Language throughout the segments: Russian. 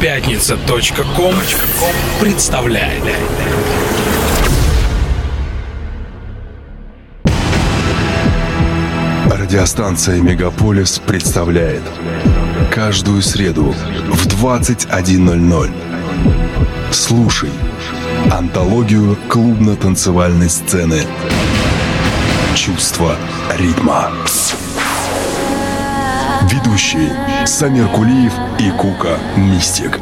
Пятница.ком представляет. Радиостанция «Мегаполис» представляет Каждую среду в 21.00 Слушай Антологию клубно-танцевальной сцены Чувство ритма Ведущие Самир Кулиев и Кука Мистик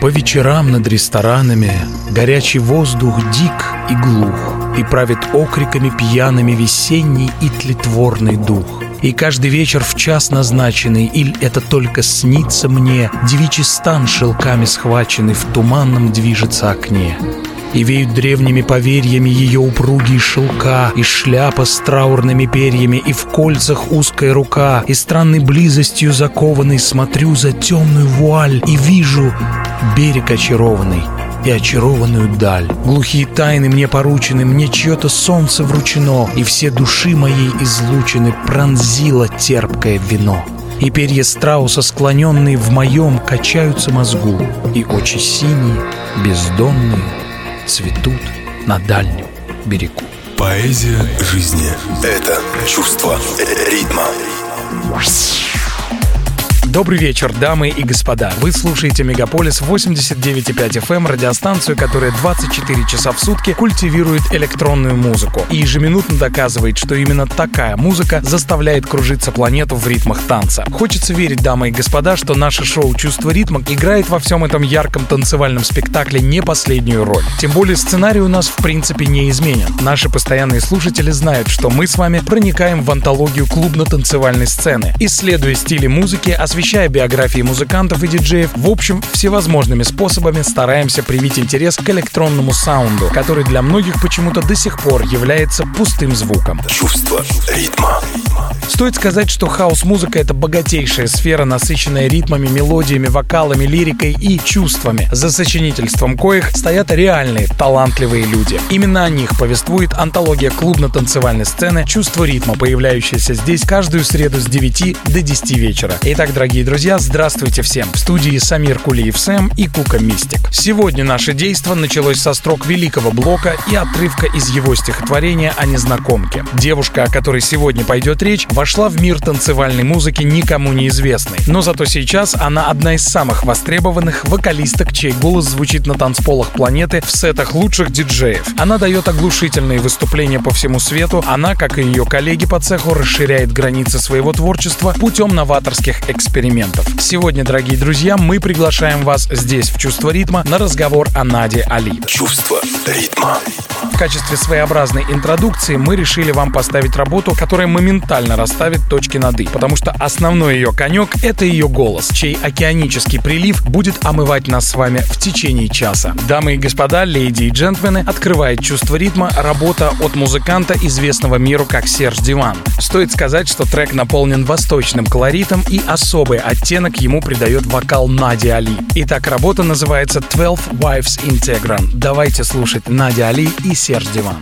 По вечерам над ресторанами горячий воздух дик и глух, И правит окриками пьяными весенний и тлетворный дух. И каждый вечер в час назначенный, Иль это только снится мне, Девичий стан шелками схваченный В туманном движется окне. И веют древними поверьями ее упругие шелка, И шляпа с траурными перьями, и в кольцах узкая рука, И странной близостью закованный Смотрю за темную вуаль и вижу берег очарованный и очарованную даль. Глухие тайны мне поручены, мне чье-то солнце вручено, и все души моей излучены пронзило терпкое вино. И перья страуса, склоненные в моем, качаются мозгу, и очи синие, бездонные, цветут на дальнем берегу. Поэзия жизни – это чувство ритма. Добрый вечер, дамы и господа. Вы слушаете Мегаполис 89.5 FM, эм, радиостанцию, которая 24 часа в сутки культивирует электронную музыку и ежеминутно доказывает, что именно такая музыка заставляет кружиться планету в ритмах танца. Хочется верить, дамы и господа, что наше шоу «Чувство ритма» играет во всем этом ярком танцевальном спектакле не последнюю роль. Тем более сценарий у нас в принципе не изменен. Наши постоянные слушатели знают, что мы с вами проникаем в антологию клубно-танцевальной сцены, исследуя стили музыки, освещая освещая биографии музыкантов и диджеев, в общем, всевозможными способами стараемся привить интерес к электронному саунду, который для многих почему-то до сих пор является пустым звуком. Чувство ритма. Стоит сказать, что хаос-музыка — это богатейшая сфера, насыщенная ритмами, мелодиями, вокалами, лирикой и чувствами, за сочинительством коих стоят реальные, талантливые люди. Именно о них повествует антология клубно-танцевальной сцены «Чувство ритма», появляющаяся здесь каждую среду с 9 до 10 вечера. Итак, дорогие дорогие друзья, здравствуйте всем. В студии Самир Кулиев Сэм и Кука Мистик. Сегодня наше действо началось со строк великого блока и отрывка из его стихотворения о незнакомке. Девушка, о которой сегодня пойдет речь, вошла в мир танцевальной музыки никому неизвестной. Но зато сейчас она одна из самых востребованных вокалисток, чей голос звучит на танцполах планеты в сетах лучших диджеев. Она дает оглушительные выступления по всему свету. Она, как и ее коллеги по цеху, расширяет границы своего творчества путем новаторских экспериментов экспериментов. Сегодня, дорогие друзья, мы приглашаем вас здесь, в «Чувство ритма», на разговор о Наде Али. Чувство ритма. В качестве своеобразной интродукции мы решили вам поставить работу, которая моментально расставит точки над «и», потому что основной ее конек — это ее голос, чей океанический прилив будет омывать нас с вами в течение часа. Дамы и господа, леди и джентльмены, открывает «Чувство ритма» работа от музыканта, известного миру как Серж Диван. Стоит сказать, что трек наполнен восточным колоритом и особо особый оттенок ему придает вокал Нади Али. Итак, работа называется 12 Wives Integran. Давайте слушать Надя Али и Серж Диван.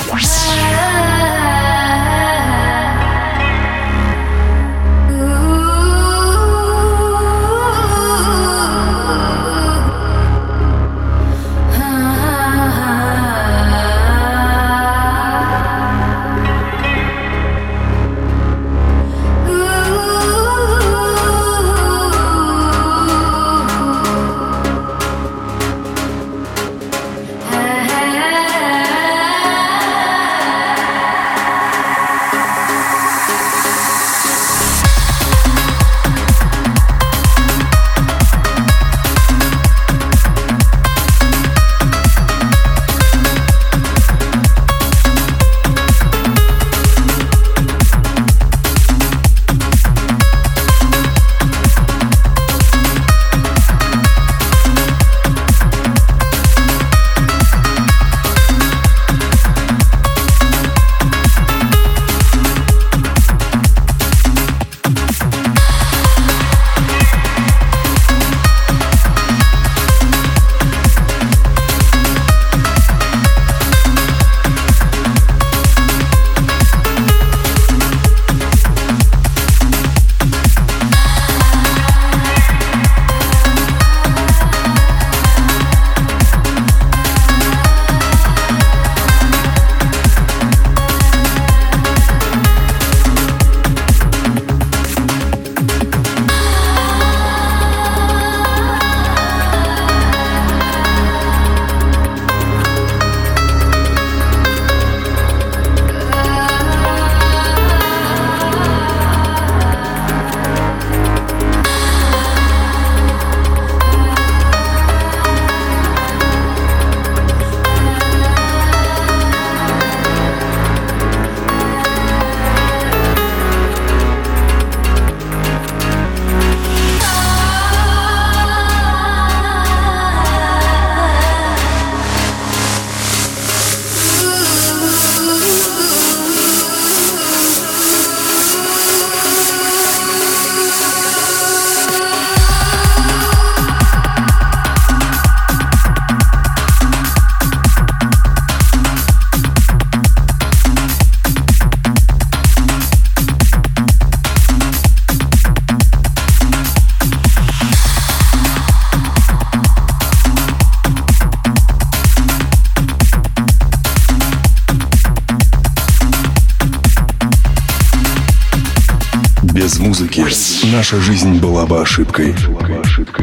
Наша жизнь была бы ошибкой.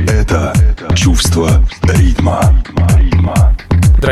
Это чувство.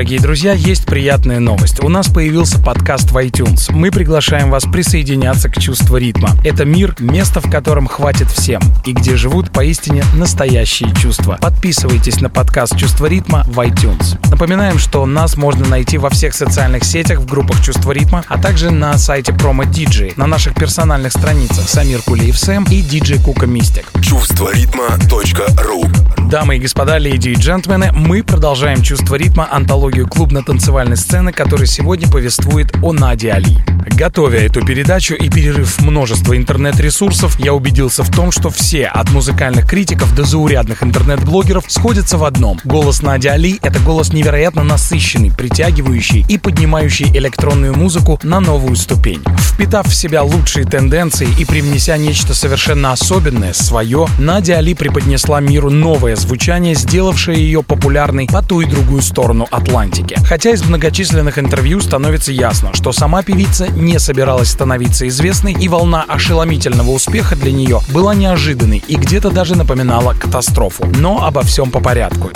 Дорогие друзья, есть приятная новость. У нас появился подкаст в iTunes. Мы приглашаем вас присоединяться к чувству ритма. Это мир, место в котором хватит всем и где живут поистине настоящие чувства. Подписывайтесь на подкаст «Чувство ритма» в iTunes. Напоминаем, что нас можно найти во всех социальных сетях в группах «Чувство ритма», а также на сайте Промо DJ, на наших персональных страницах Самир Кулиев Сэм и DJ Кука Мистик. Чувство ритма.ру Дамы и господа, леди и джентльмены, мы продолжаем чувство ритма антологию клубно-танцевальной сцены, который сегодня повествует о Наде Али. Готовя эту передачу и перерыв множество интернет-ресурсов, я убедился в том, что все, от музыкальных критиков до заурядных интернет-блогеров, сходятся в одном. Голос Нади Али — это голос невероятно насыщенный, притягивающий и поднимающий электронную музыку на новую ступень. Впитав в себя лучшие тенденции и привнеся нечто совершенно особенное, свое, Надя Али преподнесла миру новое звучание, сделавшее ее популярной по ту и другую сторону Атлантики. Хотя из многочисленных интервью становится ясно, что сама певица не собиралась становиться известной, и волна ошеломительного успеха для нее была неожиданной и где-то даже напоминала катастрофу. Но обо всем по порядку.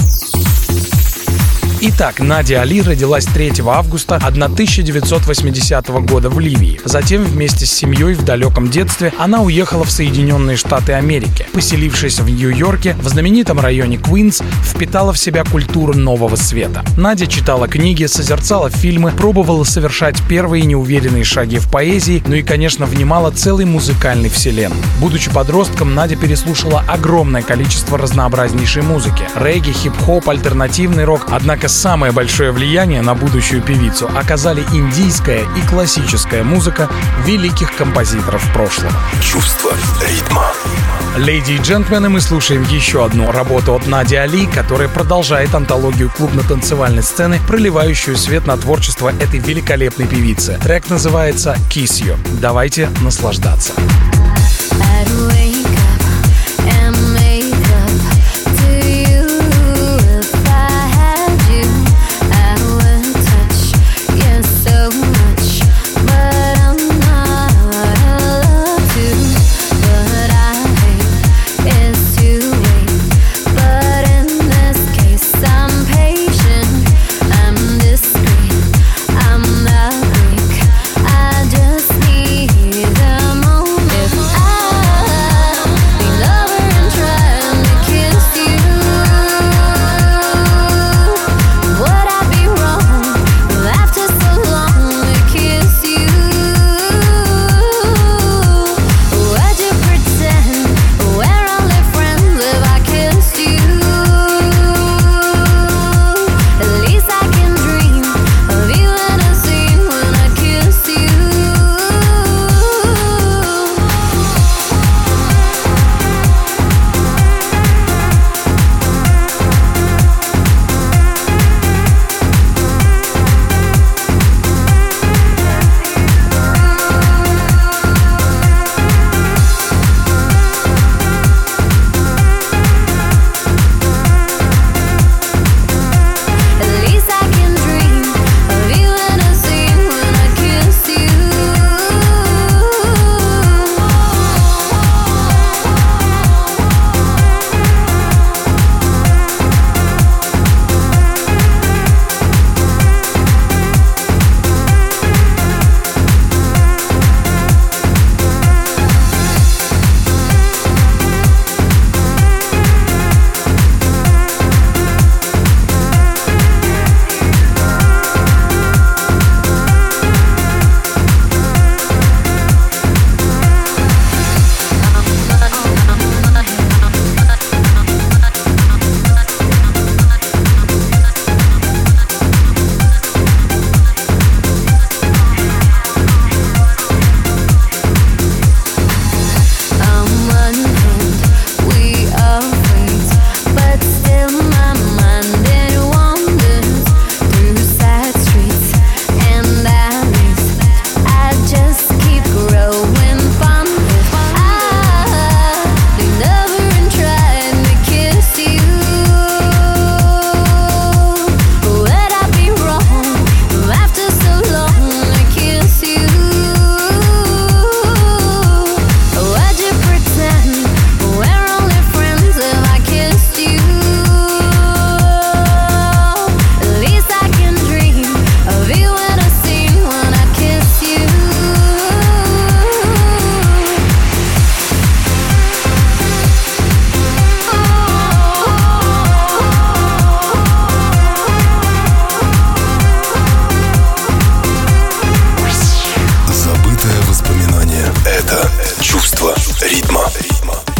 Итак, Надя Али родилась 3 августа 1980 года в Ливии. Затем вместе с семьей в далеком детстве она уехала в Соединенные Штаты Америки. Поселившись в Нью-Йорке, в знаменитом районе Квинс, впитала в себя культуру нового света. Надя читала книги, созерцала фильмы, пробовала совершать первые неуверенные шаги в поэзии, ну и, конечно, внимала целой музыкальной вселенной. Будучи подростком, Надя переслушала огромное количество разнообразнейшей музыки. Регги, хип-хоп, альтернативный рок. Однако самое большое влияние на будущую певицу оказали индийская и классическая музыка великих композиторов прошлого. Чувство ритма. Леди и джентльмены, мы слушаем еще одну работу от Нади Али, которая продолжает антологию клубно-танцевальной сцены, проливающую свет на творчество этой великолепной певицы. Трек называется «Kiss You». Давайте наслаждаться. I'm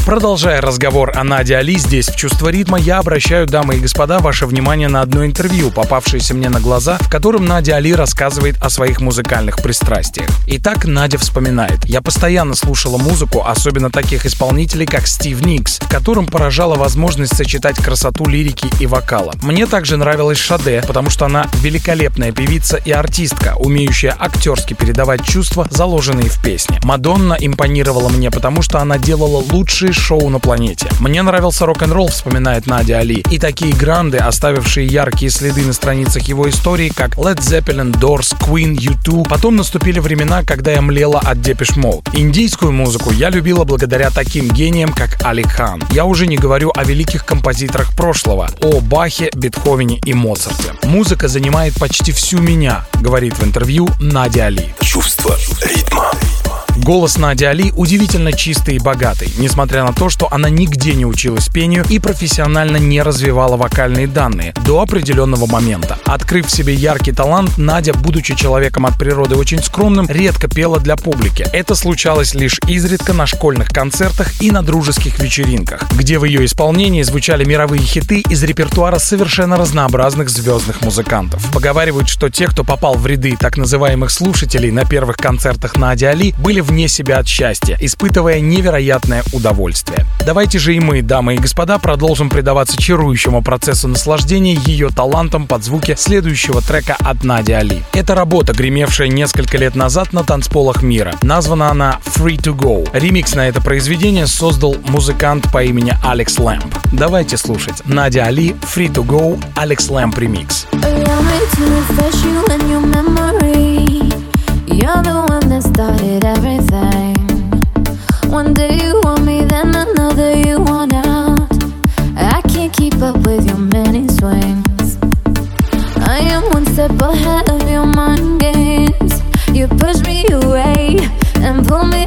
Продолжая разговор о Наде Али здесь, в «Чувство ритма», я обращаю, дамы и господа, ваше внимание на одно интервью, попавшееся мне на глаза, в котором Надя Али рассказывает о своих музыкальных пристрастиях. Итак, Надя вспоминает. «Я постоянно слушала музыку, особенно таких исполнителей, как Стив Никс, в котором поражала возможность сочетать красоту лирики и вокала. Мне также нравилась Шаде, потому что она великолепная певица и артистка, умеющая актерски передавать чувства, заложенные в песне. Мадонна импонировала мне, потому что она делала лучшие шоу на планете. Мне нравился рок-н-ролл, вспоминает Надя Али, и такие гранды, оставившие яркие следы на страницах его истории, как Led Zeppelin, Doors, Queen, U2. Потом наступили времена, когда я млела от Depeche Mode. Индийскую музыку я любила благодаря таким гениям, как Али Хан. Я уже не говорю о великих композиторах прошлого, о Бахе, Бетховене и Моцарте. Музыка занимает почти всю меня, говорит в интервью Надя Али. Чувство ритма. Голос Нади Али удивительно чистый и богатый, несмотря на то, что она нигде не училась пению и профессионально не развивала вокальные данные до определенного момента. Открыв в себе яркий талант, Надя, будучи человеком от природы очень скромным, редко пела для публики. Это случалось лишь изредка на школьных концертах и на дружеских вечеринках, где в ее исполнении звучали мировые хиты из репертуара совершенно разнообразных звездных музыкантов. Поговаривают, что те, кто попал в ряды так называемых слушателей на первых концертах Нади Али, были вне себя от счастья, испытывая невероятное удовольствие. Давайте же и мы, дамы и господа, продолжим предаваться чарующему процессу наслаждения ее талантом под звуки следующего трека от Нади Али. Это работа, гремевшая несколько лет назад на танцполах мира. Названа она Free to Go. Ремикс на это произведение создал музыкант по имени Алекс Лэмп. Давайте слушать. Надя Али, Free to Go, Алекс Лэмп ремикс. You're the one that started everything.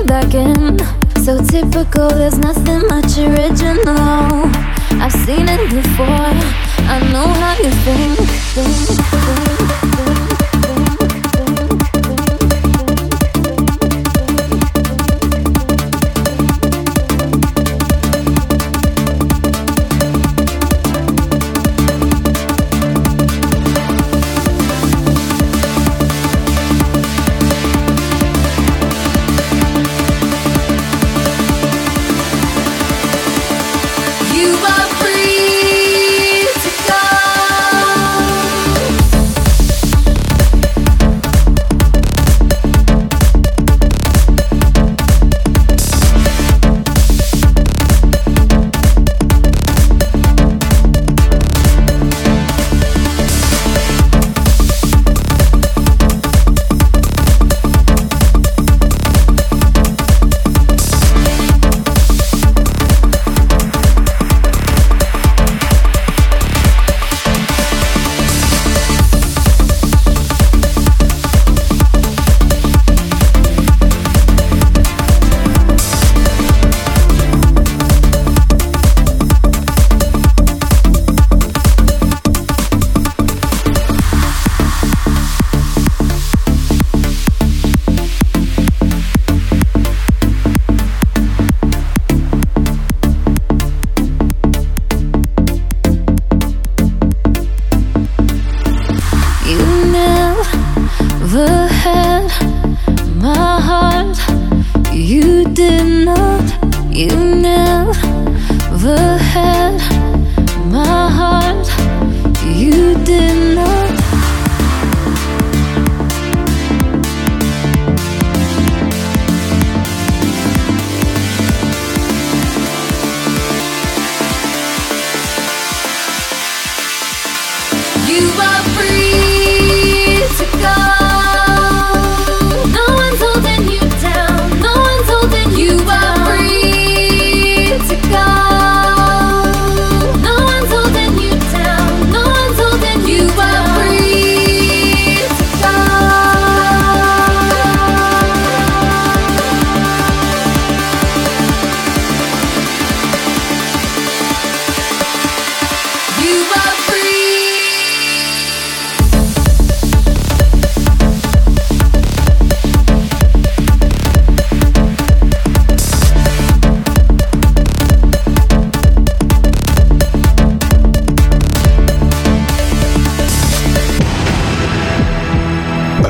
Back in. So typical, there's nothing much original. I've seen it before. I know how you think, think, think.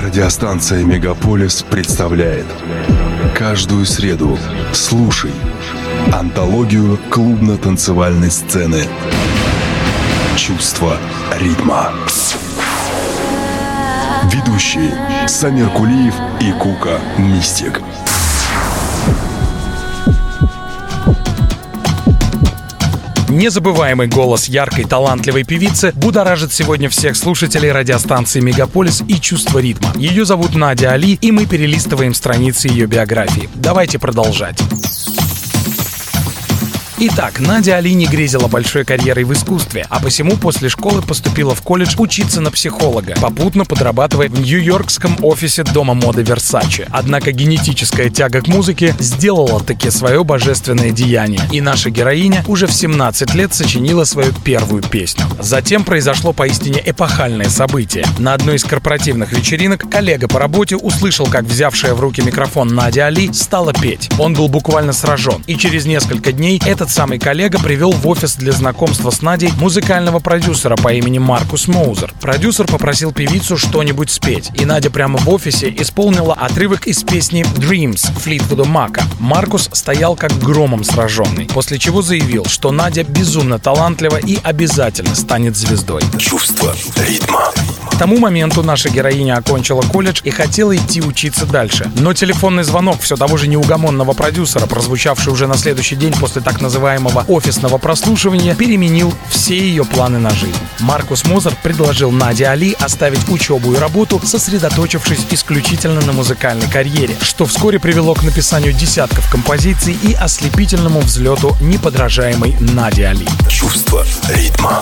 Радиостанция «Мегаполис» представляет. Каждую среду слушай Антологию клубно-танцевальной сцены. Чувство ритма. Ведущие Самир Кулиев и Кука Мистик Незабываемый голос яркой, талантливой певицы будоражит сегодня всех слушателей радиостанции «Мегаполис» и «Чувство ритма». Ее зовут Надя Али, и мы перелистываем страницы ее биографии. Давайте продолжать. Итак, Надя Али не грезила большой карьерой в искусстве, а посему после школы поступила в колледж учиться на психолога, попутно подрабатывая в нью-йоркском офисе дома моды Versace. Однако генетическая тяга к музыке сделала таки свое божественное деяние, и наша героиня уже в 17 лет сочинила свою первую песню. Затем произошло поистине эпохальное событие. На одной из корпоративных вечеринок коллега по работе услышал, как взявшая в руки микрофон Надя Али стала петь. Он был буквально сражен, и через несколько дней этот этот самый коллега привел в офис для знакомства с Надей музыкального продюсера по имени Маркус Моузер. Продюсер попросил певицу что-нибудь спеть, и Надя прямо в офисе исполнила отрывок из песни Dreams Флитвуда Мака. Маркус стоял как громом сраженный, после чего заявил, что Надя безумно талантлива и обязательно станет звездой. Чувство ритма. К тому моменту наша героиня окончила колледж и хотела идти учиться дальше. Но телефонный звонок все того же неугомонного продюсера, прозвучавший уже на следующий день после так называемого офисного прослушивания, переменил все ее планы на жизнь. Маркус Мозер предложил Наде Али оставить учебу и работу, сосредоточившись исключительно на музыкальной карьере, что вскоре привело к написанию десятков композиций и ослепительному взлету неподражаемой Нади Али. Чувство ритма.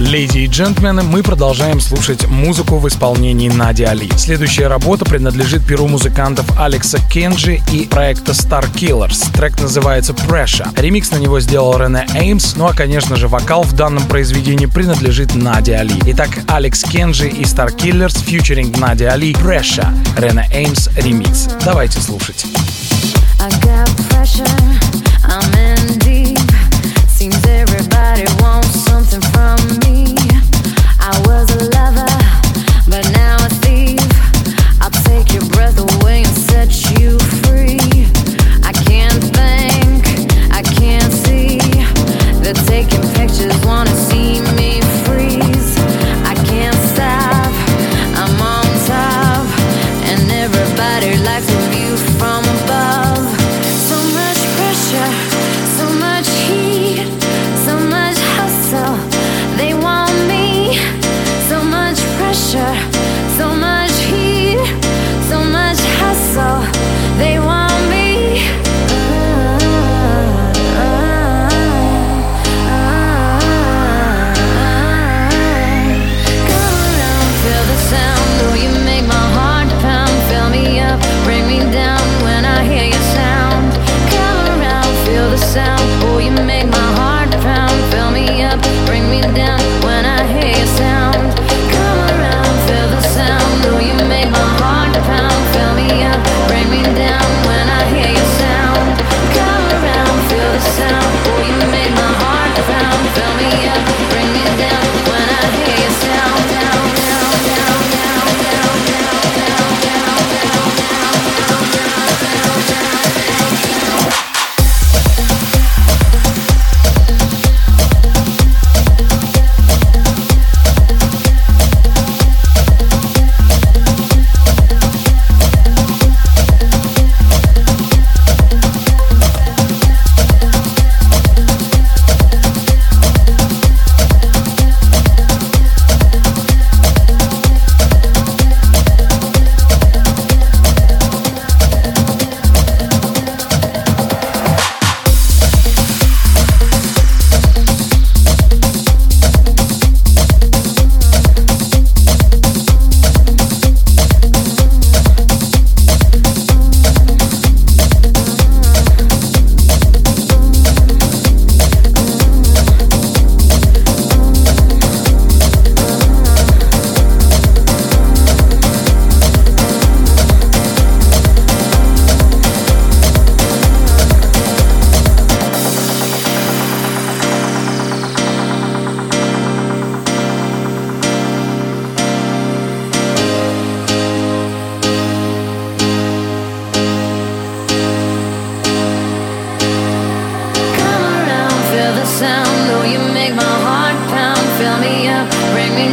Леди и джентльмены, мы продолжаем слушать музыку в исполнении Нади Али. Следующая работа принадлежит перу музыкантов Алекса Кенджи и проекта Star Killers. Трек называется Pressure. Ремикс на него сделал Рене Эймс, ну а, конечно же, вокал в данном произведении принадлежит Нади Али. Итак, Алекс Кенджи и Star Killers featuring Нади Али Pressure. Рене Эймс ремикс. Давайте слушать. I got pressure, I'm in deep. Seems everybody wants something from me. I was a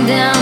down.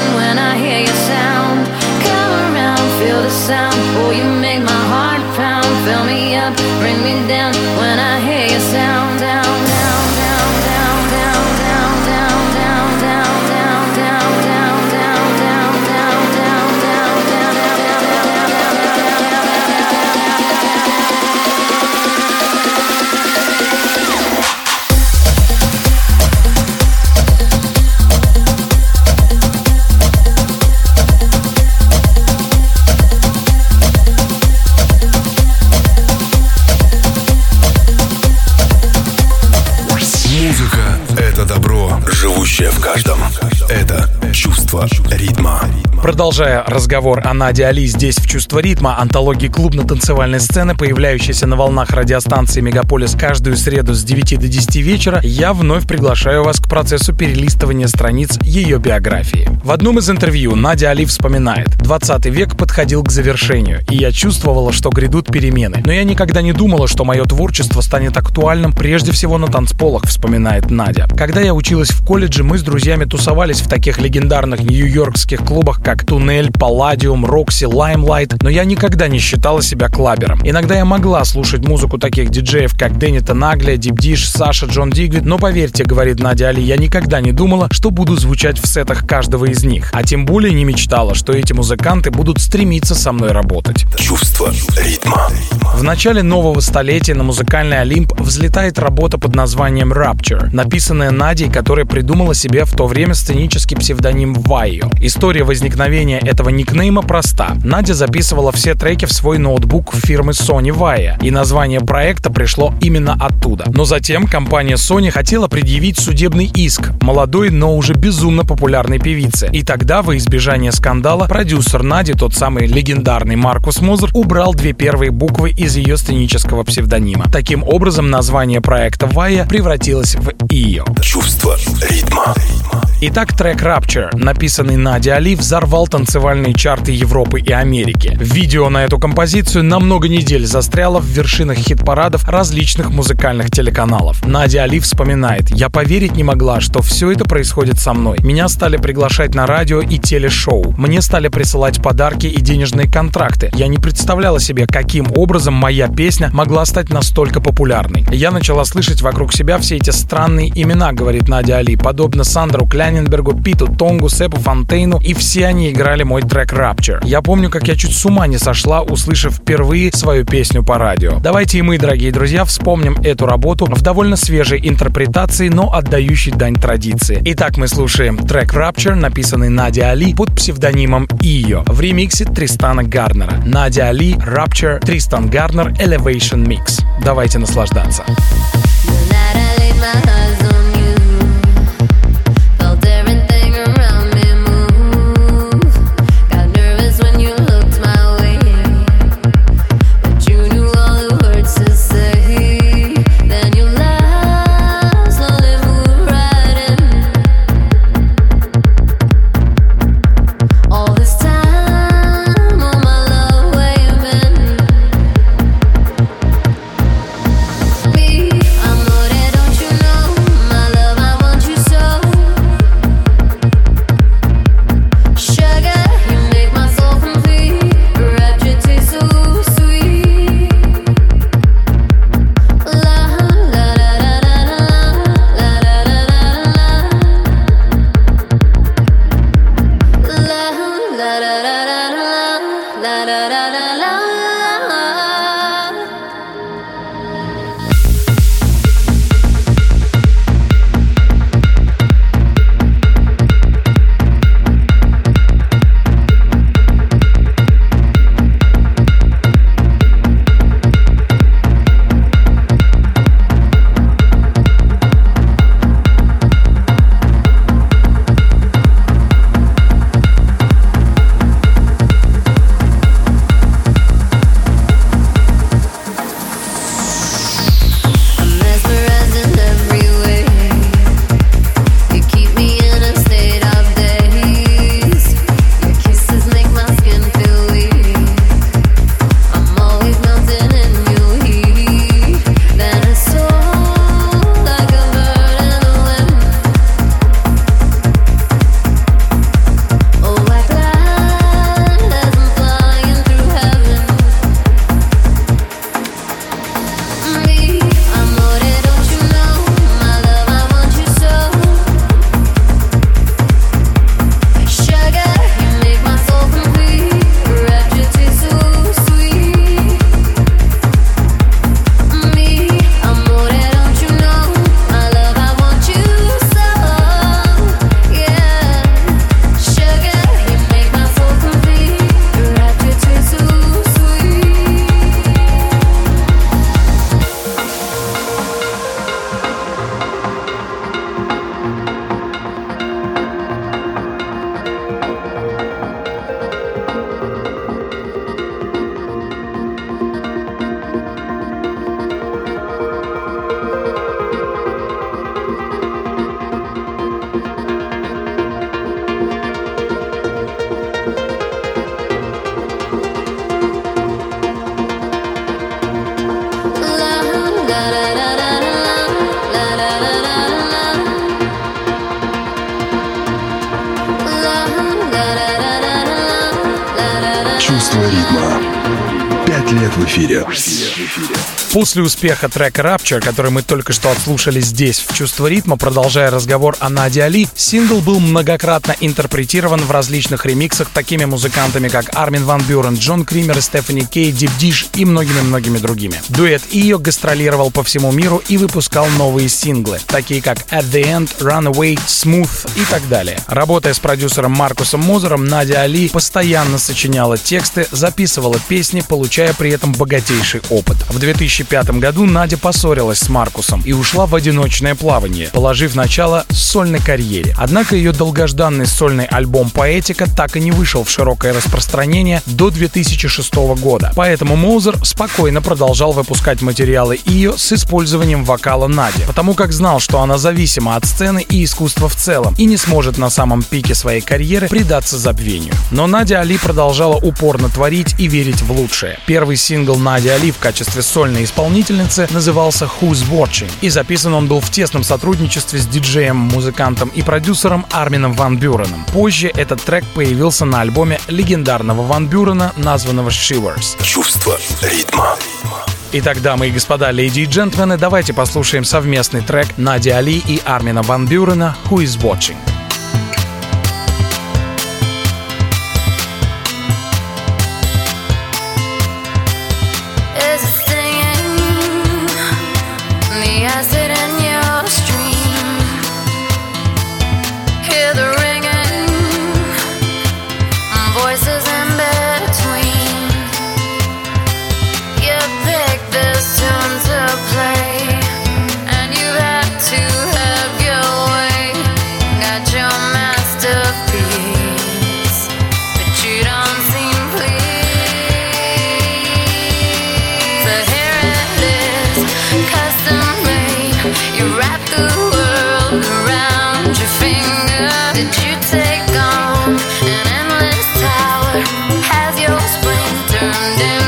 Продолжая разговор о Наде Али здесь в «Чувство ритма», антологии клубно-танцевальной сцены, появляющейся на волнах радиостанции «Мегаполис» каждую среду с 9 до 10 вечера, я вновь приглашаю вас к процессу перелистывания страниц ее биографии. В одном из интервью Надя Али вспоминает, 20 век подходил к завершению, и я чувствовала, что грядут перемены. Но я никогда не думала, что мое творчество станет актуальным прежде всего на танцполах, вспоминает Надя. Когда я училась в колледже, мы с друзьями тусовались в таких легендарных нью-йоркских клубах, как как Tunnel, Palladium, Roxy, Limelight, но я никогда не считала себя клабером. Иногда я могла слушать музыку таких диджеев, как Дэнни Тенаглия, Deep Dish, Саша, Джон Дигвид, но поверьте, говорит Надя Али, я никогда не думала, что буду звучать в сетах каждого из них, а тем более не мечтала, что эти музыканты будут стремиться со мной работать. Чувство ритма. В начале нового столетия на музыкальный Олимп взлетает работа под названием Rapture, написанная Надей, которая придумала себе в то время сценический псевдоним Вайо. История возникновения возникновения этого никнейма проста. Надя записывала все треки в свой ноутбук фирмы Sony Vaia, и название проекта пришло именно оттуда. Но затем компания Sony хотела предъявить судебный иск молодой, но уже безумно популярной певице. И тогда, во избежание скандала, продюсер Нади, тот самый легендарный Маркус Мозер, убрал две первые буквы из ее сценического псевдонима. Таким образом, название проекта Вая превратилось в ее. Чувство ритма. Итак, трек Rapture, написанный Нади Али, взорвал танцевальные чарты Европы и Америки. Видео на эту композицию на много недель застряло в вершинах хит-парадов различных музыкальных телеканалов. Надя Али вспоминает, «Я поверить не могла, что все это происходит со мной. Меня стали приглашать на радио и телешоу. Мне стали присылать подарки и денежные контракты. Я не представляла себе, каким образом моя песня могла стать настолько популярной. Я начала слышать вокруг себя все эти странные имена, говорит Надя Али, подобно Сандру Кляйн Раненбергу, Питу Тонгу, Сепу Фонтейну, и все они играли мой трек Rapture. Я помню, как я чуть с ума не сошла, услышав впервые свою песню по радио. Давайте и мы, дорогие друзья, вспомним эту работу в довольно свежей интерпретации, но отдающей дань традиции. Итак, мы слушаем трек Rapture, написанный Надя Али под псевдонимом Ио в ремиксе Тристана Гарнера. Надя Али, Rapture, Тристан Гарнер, Elevation Mix. Давайте наслаждаться. Чувство После успеха трека Rapture, который мы только что отслушали здесь, в «Чувство ритма», продолжая разговор о Наде Али, сингл был многократно интерпретирован в различных ремиксах такими музыкантами, как Армин Ван Бюрен, Джон Кример, Стефани Кей, Дип Диш и многими-многими другими. Дуэт Ио гастролировал по всему миру и выпускал новые синглы, такие как At the End, Runaway, Smooth и так далее. Работая с продюсером Маркусом Мозером, Надя Али постоянно сочиняла тексты, записывала песни, получая при этом богатейший опыт. В 2000 2005 году Надя поссорилась с Маркусом и ушла в одиночное плавание, положив начало сольной карьере. Однако ее долгожданный сольный альбом «Поэтика» так и не вышел в широкое распространение до 2006 года. Поэтому Моузер спокойно продолжал выпускать материалы ее с использованием вокала Нади, потому как знал, что она зависима от сцены и искусства в целом и не сможет на самом пике своей карьеры предаться забвению. Но Надя Али продолжала упорно творить и верить в лучшее. Первый сингл Нади Али в качестве сольной исполнительницы назывался Who's Watching, и записан он был в тесном сотрудничестве с диджеем, музыкантом и продюсером Армином Ван Бюреном. Позже этот трек появился на альбоме легендарного Ван Бюрена, названного Shivers. Чувство ритма. Итак, дамы и господа, леди и джентльмены, давайте послушаем совместный трек Нади Али и Армина Ван Бюрена «Who is Watching». down.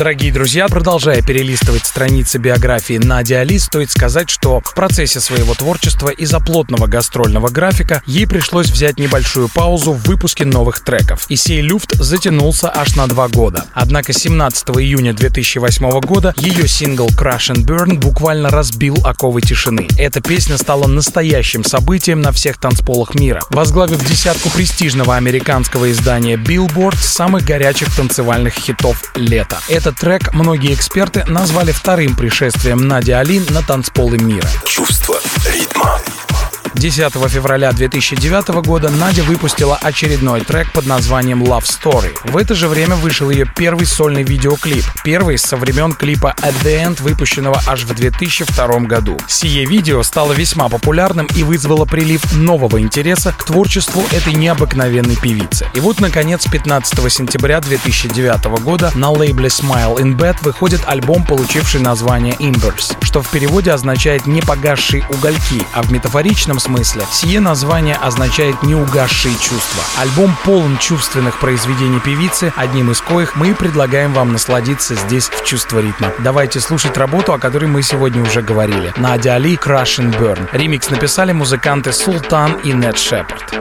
Дорогие друзья, продолжая перелистывать страницы биографии Нади Али, стоит сказать, что в процессе своего творчества из-за плотного гастрольного графика ей пришлось взять небольшую паузу в выпуске новых треков. И сей люфт затянулся аж на два года. Однако 17 июня 2008 года ее сингл Crash and Burn буквально разбил оковы тишины. Эта песня стала настоящим событием на всех танцполах мира, возглавив десятку престижного американского издания Billboard самых горячих танцевальных хитов лета. Этот трек многие эксперты назвали вторым пришествием Нади Али на танцполы мира. Чувство ритма. 10 февраля 2009 года Надя выпустила очередной трек под названием Love Story. В это же время вышел ее первый сольный видеоклип, первый со времен клипа At the End, выпущенного аж в 2002 году. Сие видео стало весьма популярным и вызвало прилив нового интереса к творчеству этой необыкновенной певицы. И вот, наконец, 15 сентября 2009 года на лейбле Smile in Bed выходит альбом, получивший название Embers, что в переводе означает «непогасшие угольки», а в метафоричном смысле. Сие название означает «неугасшие чувства». Альбом полон чувственных произведений певицы, одним из коих мы предлагаем вам насладиться здесь в чувство ритма. Давайте слушать работу, о которой мы сегодня уже говорили. Надя Али «Crash and Burn». Ремикс написали музыканты Султан и Нед Шепард.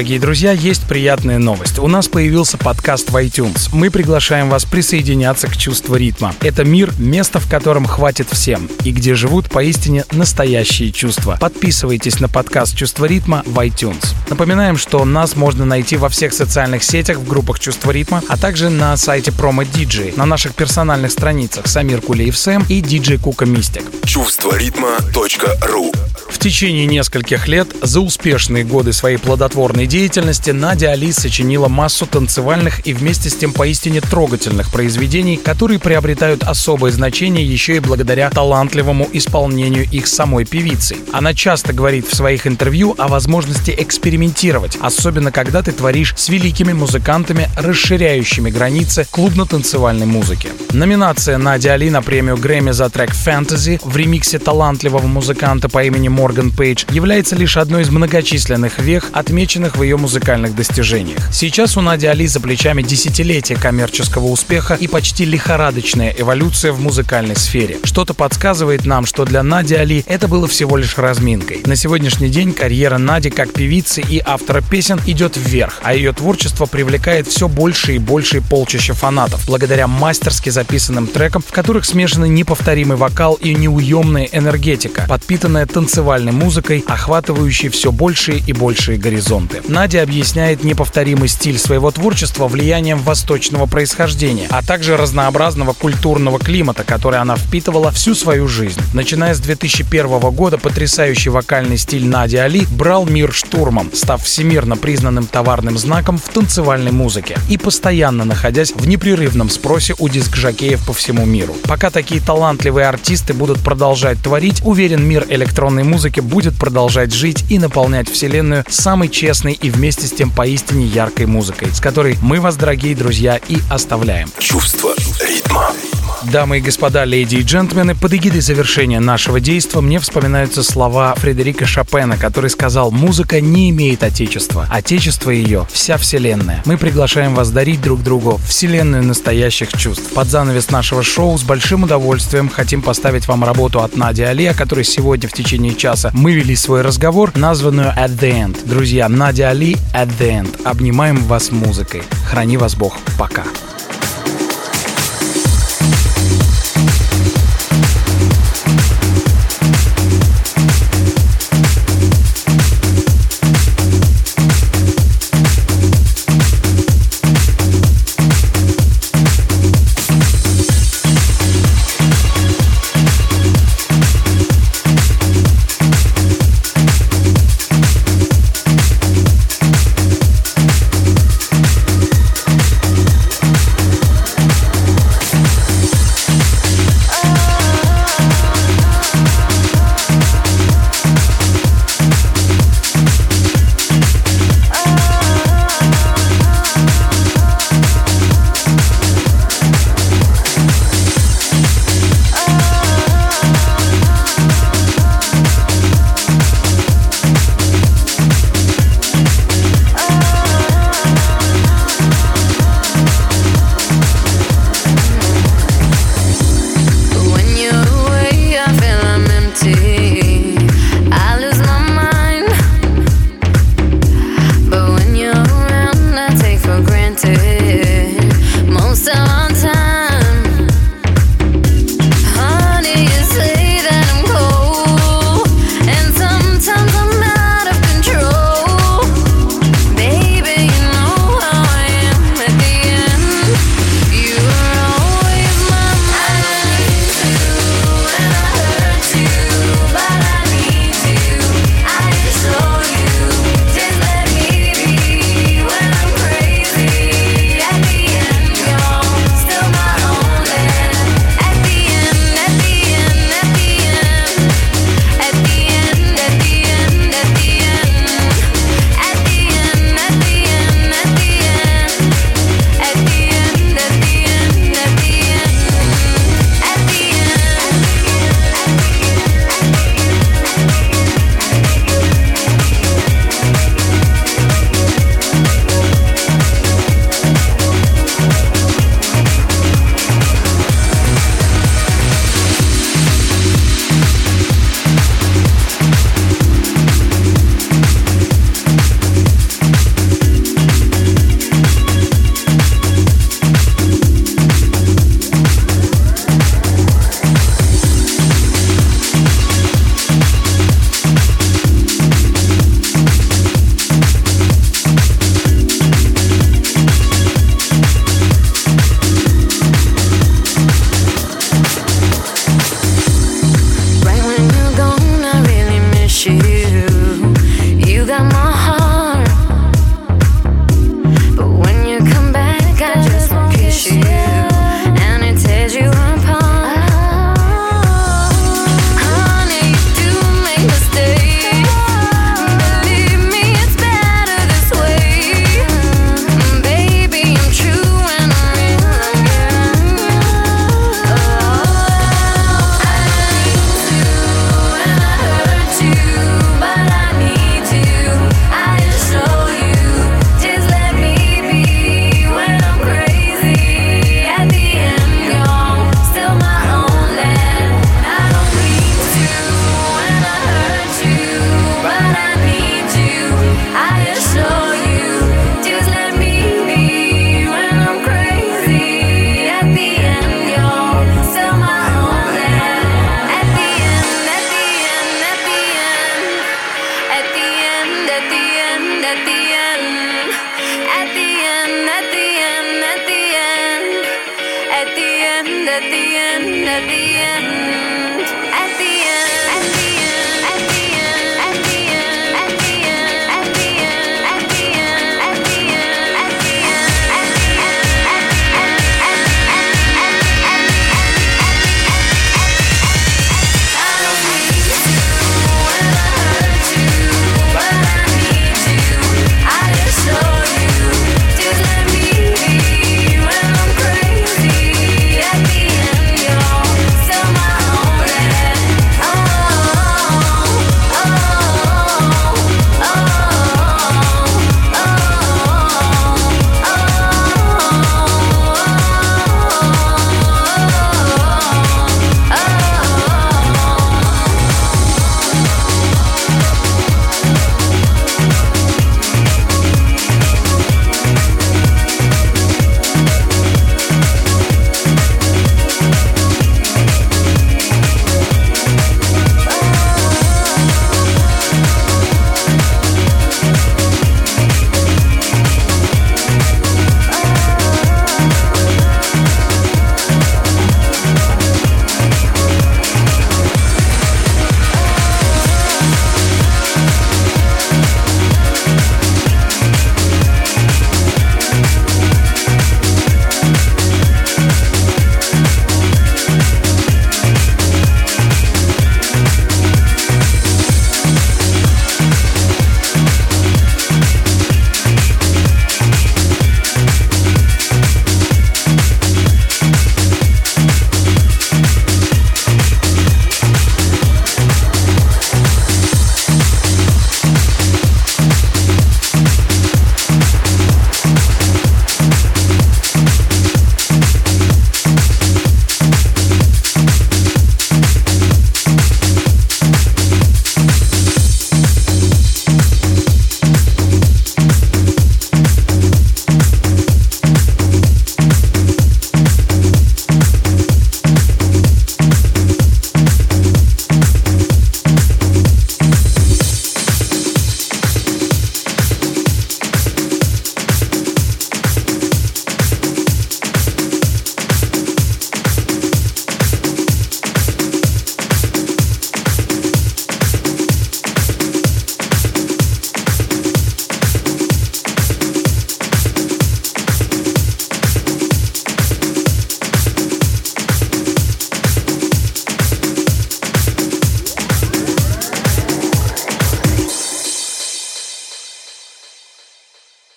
Дорогие друзья, есть приятная новость. У нас появился подкаст в iTunes. Мы приглашаем вас присоединяться к чувству ритма. Это мир, место в котором хватит всем, и где живут поистине настоящие чувства. Подписывайтесь на подкаст «Чувство ритма» в iTunes. Напоминаем, что нас можно найти во всех социальных сетях в группах «Чувство ритма», а также на сайте Промо DJ, на наших персональных страницах Самир Кулиев Сэм и диджей Кука Мистик. Чувство ритма.ру В течение нескольких лет за успешные годы своей плодотворной деятельности Надя Али сочинила массу танцевальных и вместе с тем поистине трогательных произведений, которые приобретают особое значение еще и благодаря талантливому исполнению их самой певицы. Она часто говорит в своих интервью о возможности экспериментировать, особенно когда ты творишь с великими музыкантами, расширяющими границы клубно-танцевальной музыки. Номинация Нади Али на премию Грэмми за трек «Fantasy» в ремиксе талантливого музыканта по имени Морган Пейдж, является лишь одной из многочисленных вех, отмеченных в ее музыкальных достижениях. Сейчас у Нади Али за плечами десятилетия коммерческого успеха и почти лихорадочная эволюция в музыкальной сфере. Что-то подсказывает нам, что для Нади Али это было всего лишь разминкой. На сегодняшний день карьера Нади как певицы и автора песен идет вверх, а ее творчество привлекает все больше и больше полчища фанатов, благодаря мастерски записанным трекам, в которых смешаны неповторимый вокал и неуемная энергетика, подпитанная танцевальной музыкой, охватывающей все большие и большие горизонты. Надя объясняет неповторимый стиль своего творчества влиянием восточного происхождения, а также разнообразного культурного климата, который она впитывала всю свою жизнь. Начиная с 2001 года потрясающий вокальный стиль Нади Али брал мир штурмом, став всемирно признанным товарным знаком в танцевальной музыке и постоянно находясь в непрерывном спросе у диск-жокеев по всему миру. Пока такие талантливые артисты будут продолжать творить, уверен, мир электронной музыки будет продолжать жить и наполнять вселенную самой честной и вместе с тем поистине яркой музыкой, с которой мы вас, дорогие друзья, и оставляем. Чувство ритма. Дамы и господа, леди и джентльмены, под эгидой завершения нашего действия мне вспоминаются слова Фредерика Шопена, который сказал «Музыка не имеет отечества. Отечество ее — вся вселенная». Мы приглашаем вас дарить друг другу вселенную настоящих чувств. Под занавес нашего шоу с большим удовольствием хотим поставить вам работу от Нади Али, о которой сегодня в течение часа мы вели свой разговор, названную «At the End». Друзья, Надя Али «At the End». Обнимаем вас музыкой. Храни вас Бог. Пока.